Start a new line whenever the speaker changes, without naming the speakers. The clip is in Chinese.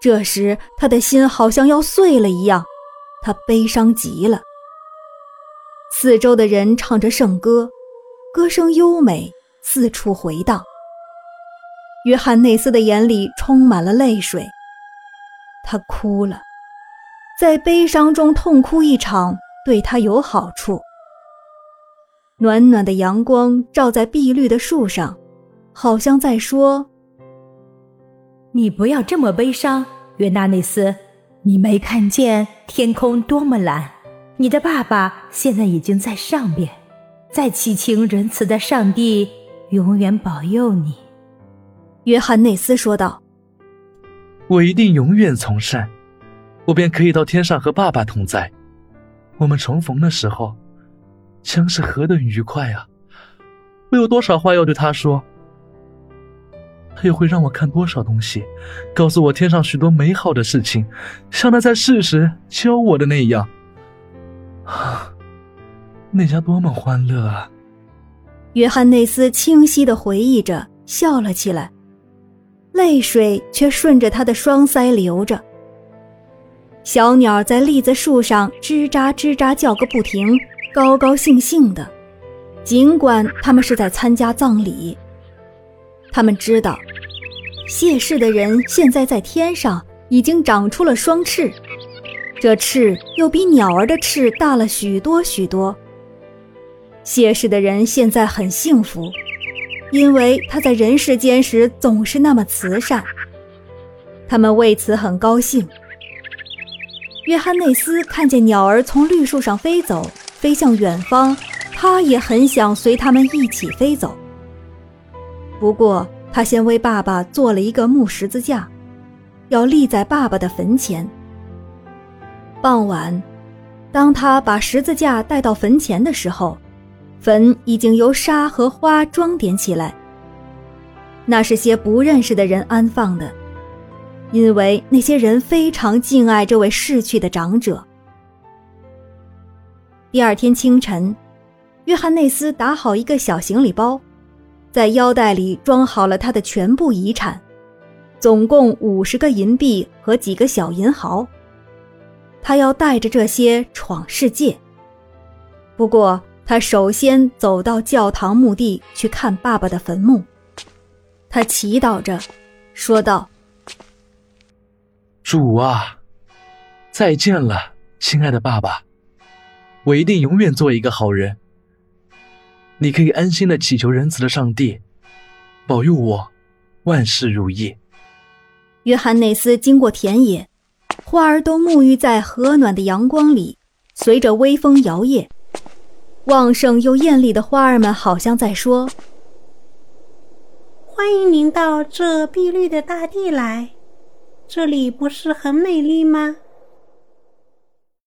这时他的心好像要碎了一样，他悲伤极了。四周的人唱着圣歌，歌声优美，四处回荡。约翰内斯的眼里充满了泪水，他哭了，在悲伤中痛哭一场对他有好处。暖暖的阳光照在碧绿的树上，好像在说：“
你不要这么悲伤，约纳内斯，你没看见天空多么蓝？你的爸爸现在已经在上边，在祈请仁慈的上帝永远保佑你。”
约翰内斯说道：“
我一定永远从善，我便可以到天上和爸爸同在。我们重逢的时候，将是何等愉快啊！我有多少话要对他说？他又会让我看多少东西，告诉我天上许多美好的事情，像他在世时教我的那样。那家多么欢乐啊！”
约翰内斯清晰的回忆着，笑了起来。泪水却顺着他的双腮流着。小鸟在栗子树上吱喳吱喳叫个不停，高高兴兴的。尽管他们是在参加葬礼，他们知道，谢氏的人现在在天上已经长出了双翅，这翅又比鸟儿的翅大了许多许多。谢氏的人现在很幸福。因为他在人世间时总是那么慈善，他们为此很高兴。约翰内斯看见鸟儿从绿树上飞走，飞向远方，他也很想随他们一起飞走。不过，他先为爸爸做了一个木十字架，要立在爸爸的坟前。傍晚，当他把十字架带到坟前的时候。坟已经由沙和花装点起来。那是些不认识的人安放的，因为那些人非常敬爱这位逝去的长者。第二天清晨，约翰内斯打好一个小行李包，在腰带里装好了他的全部遗产，总共五十个银币和几个小银毫。他要带着这些闯世界。不过。他首先走到教堂墓地去看爸爸的坟墓，他祈祷着，说道：“
主啊，再见了，亲爱的爸爸，我一定永远做一个好人。你可以安心的祈求仁慈的上帝，保佑我万事如意。”
约翰内斯经过田野，花儿都沐浴在和暖的阳光里，随着微风摇曳。旺盛又艳丽的花儿们，好像在说：“
欢迎您到这碧绿的大地来，这里不是很美丽吗？”